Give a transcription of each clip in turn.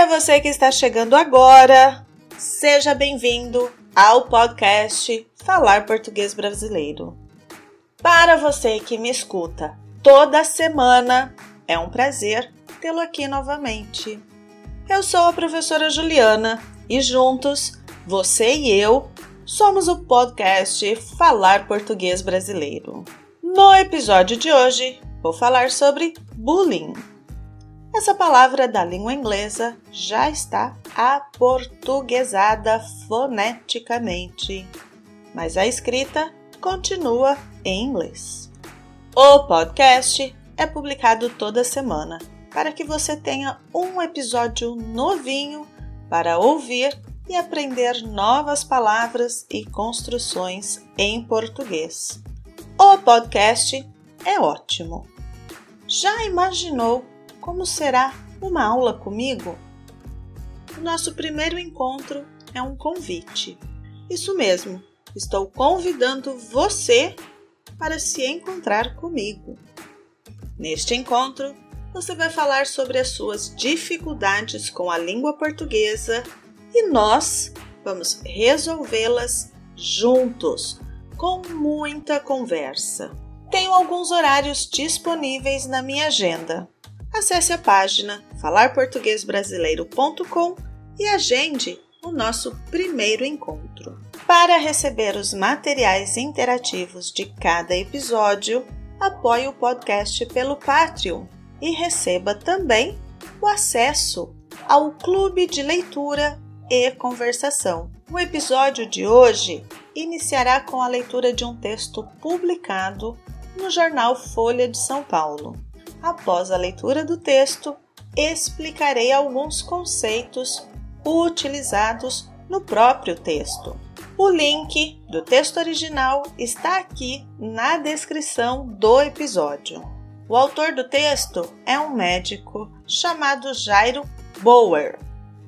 Para você que está chegando agora, seja bem-vindo ao podcast Falar Português Brasileiro. Para você que me escuta toda semana, é um prazer tê-lo aqui novamente. Eu sou a professora Juliana e juntos, você e eu, somos o podcast Falar Português Brasileiro. No episódio de hoje, vou falar sobre bullying. Essa palavra da língua inglesa já está aportuguesada foneticamente, mas a escrita continua em inglês. O podcast é publicado toda semana para que você tenha um episódio novinho para ouvir e aprender novas palavras e construções em português. O podcast é ótimo. Já imaginou como será uma aula comigo? O nosso primeiro encontro é um convite. Isso mesmo, estou convidando você para se encontrar comigo. Neste encontro, você vai falar sobre as suas dificuldades com a língua portuguesa e nós vamos resolvê-las juntos, com muita conversa. Tenho alguns horários disponíveis na minha agenda. Acesse a página falarportuguesbrasileiro.com e agende o nosso primeiro encontro. Para receber os materiais interativos de cada episódio, apoie o podcast pelo Patreon e receba também o acesso ao Clube de Leitura e Conversação. O episódio de hoje iniciará com a leitura de um texto publicado no jornal Folha de São Paulo. Após a leitura do texto, explicarei alguns conceitos utilizados no próprio texto. O link do texto original está aqui na descrição do episódio. O autor do texto é um médico chamado Jairo Bower.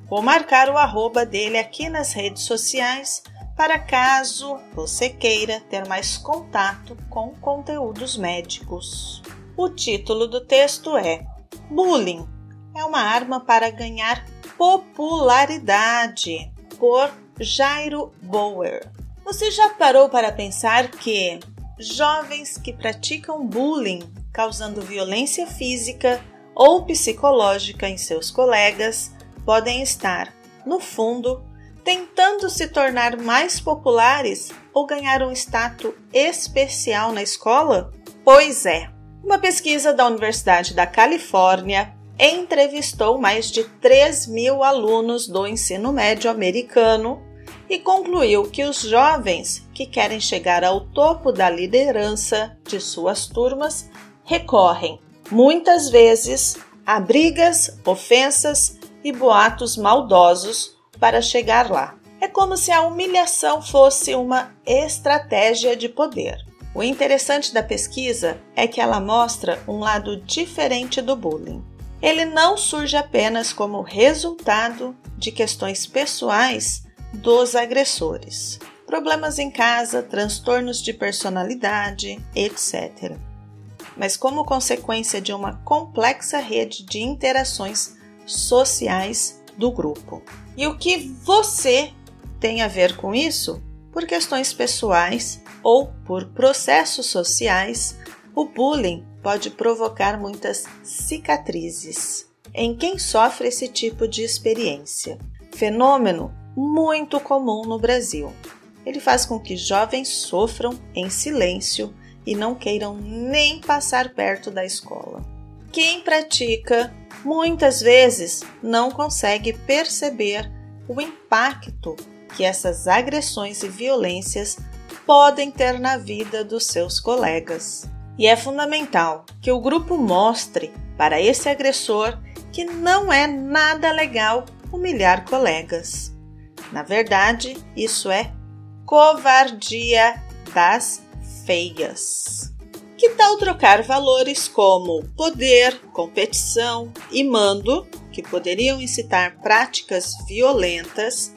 Vou marcar o arroba dele aqui nas redes sociais para caso você queira ter mais contato com conteúdos médicos. O título do texto é Bullying é uma arma para ganhar popularidade, por Jairo Bower. Você já parou para pensar que jovens que praticam bullying, causando violência física ou psicológica em seus colegas, podem estar, no fundo, tentando se tornar mais populares ou ganhar um status especial na escola? Pois é, uma pesquisa da Universidade da Califórnia entrevistou mais de 3 mil alunos do ensino médio americano e concluiu que os jovens que querem chegar ao topo da liderança de suas turmas recorrem, muitas vezes, a brigas, ofensas e boatos maldosos para chegar lá. É como se a humilhação fosse uma estratégia de poder. O interessante da pesquisa é que ela mostra um lado diferente do bullying. Ele não surge apenas como resultado de questões pessoais dos agressores, problemas em casa, transtornos de personalidade, etc. Mas como consequência de uma complexa rede de interações sociais do grupo. E o que você tem a ver com isso? Por questões pessoais ou por processos sociais, o bullying pode provocar muitas cicatrizes em quem sofre esse tipo de experiência. Fenômeno muito comum no Brasil. Ele faz com que jovens sofram em silêncio e não queiram nem passar perto da escola. Quem pratica muitas vezes não consegue perceber o impacto que essas agressões e violências podem ter na vida dos seus colegas. E é fundamental que o grupo mostre para esse agressor que não é nada legal humilhar colegas. Na verdade, isso é covardia das feias. Que tal trocar valores como poder, competição e mando, que poderiam incitar práticas violentas,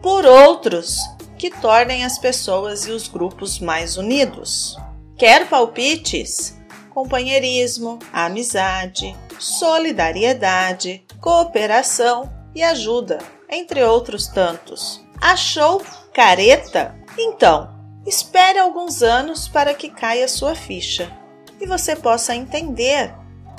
por outros que tornem as pessoas e os grupos mais unidos. Quer palpites? Companheirismo, amizade, solidariedade, cooperação e ajuda, entre outros tantos. Achou careta? Então, espere alguns anos para que caia sua ficha e você possa entender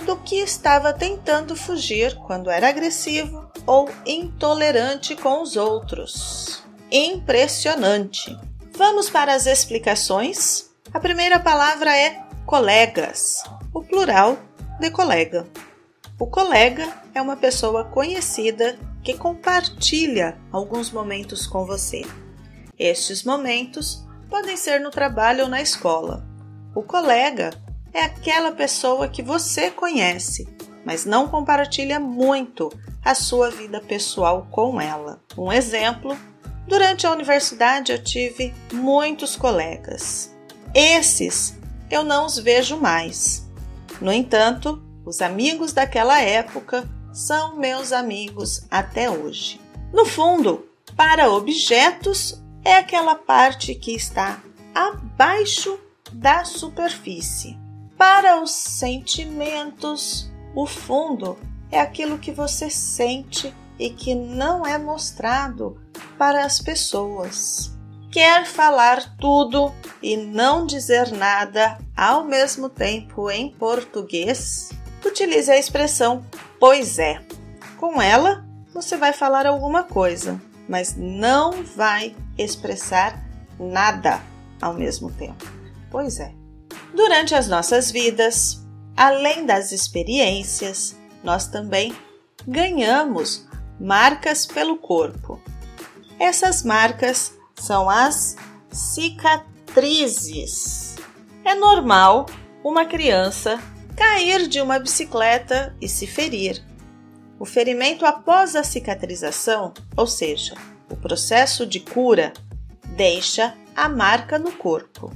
do que estava tentando fugir quando era agressivo ou intolerante com os outros. Impressionante! Vamos para as explicações? A primeira palavra é colegas, o plural de colega. O colega é uma pessoa conhecida que compartilha alguns momentos com você. Estes momentos podem ser no trabalho ou na escola. O colega é aquela pessoa que você conhece, mas não compartilha muito a sua vida pessoal com ela. Um exemplo: durante a universidade eu tive muitos colegas. Esses eu não os vejo mais. No entanto, os amigos daquela época são meus amigos até hoje. No fundo, para objetos é aquela parte que está abaixo da superfície. Para os sentimentos, o fundo é aquilo que você sente e que não é mostrado para as pessoas. Quer falar tudo e não dizer nada ao mesmo tempo em português? Utilize a expressão pois é. Com ela, você vai falar alguma coisa, mas não vai expressar nada ao mesmo tempo. Pois é. Durante as nossas vidas, além das experiências, nós também ganhamos marcas pelo corpo. Essas marcas são as cicatrizes. É normal uma criança cair de uma bicicleta e se ferir. O ferimento após a cicatrização, ou seja, o processo de cura, deixa a marca no corpo.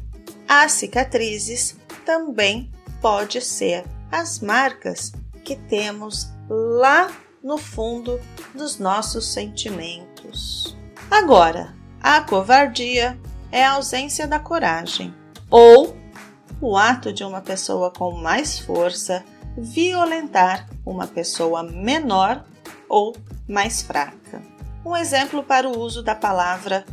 As cicatrizes também pode ser as marcas que temos lá no fundo dos nossos sentimentos. Agora, a covardia é a ausência da coragem ou o ato de uma pessoa com mais força violentar uma pessoa menor ou mais fraca. Um exemplo para o uso da palavra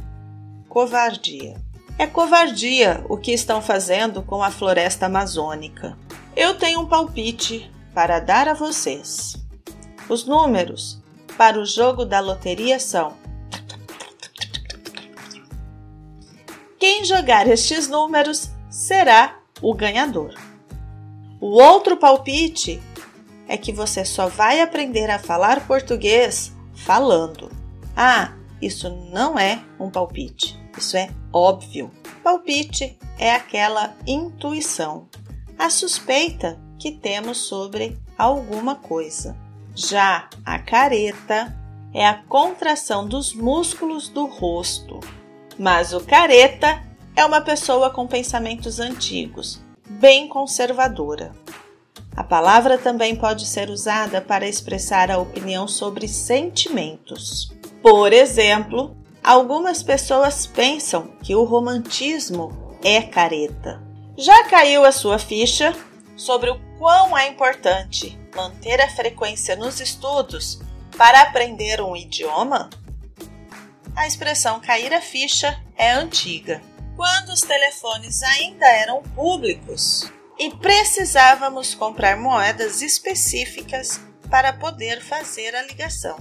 covardia. É covardia o que estão fazendo com a floresta amazônica. Eu tenho um palpite para dar a vocês. Os números para o jogo da loteria são: quem jogar estes números será o ganhador. O outro palpite é que você só vai aprender a falar português falando. Ah, isso não é um palpite. Isso é óbvio. Palpite é aquela intuição, a suspeita que temos sobre alguma coisa. Já a careta é a contração dos músculos do rosto. Mas o careta é uma pessoa com pensamentos antigos, bem conservadora. A palavra também pode ser usada para expressar a opinião sobre sentimentos. Por exemplo, Algumas pessoas pensam que o romantismo é careta. Já caiu a sua ficha sobre o quão é importante manter a frequência nos estudos para aprender um idioma? A expressão cair a ficha é antiga. Quando os telefones ainda eram públicos e precisávamos comprar moedas específicas para poder fazer a ligação.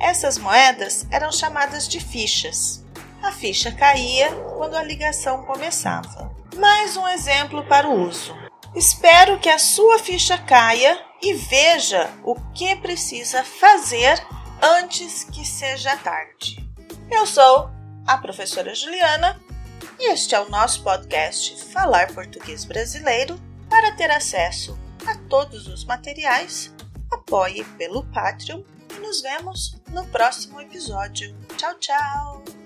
Essas moedas eram chamadas de fichas. A ficha caía quando a ligação começava. Mais um exemplo para o uso. Espero que a sua ficha caia e veja o que precisa fazer antes que seja tarde. Eu sou a professora Juliana e este é o nosso podcast Falar Português Brasileiro. Para ter acesso a todos os materiais, apoie pelo Patreon nos vemos no próximo episódio. Tchau, tchau!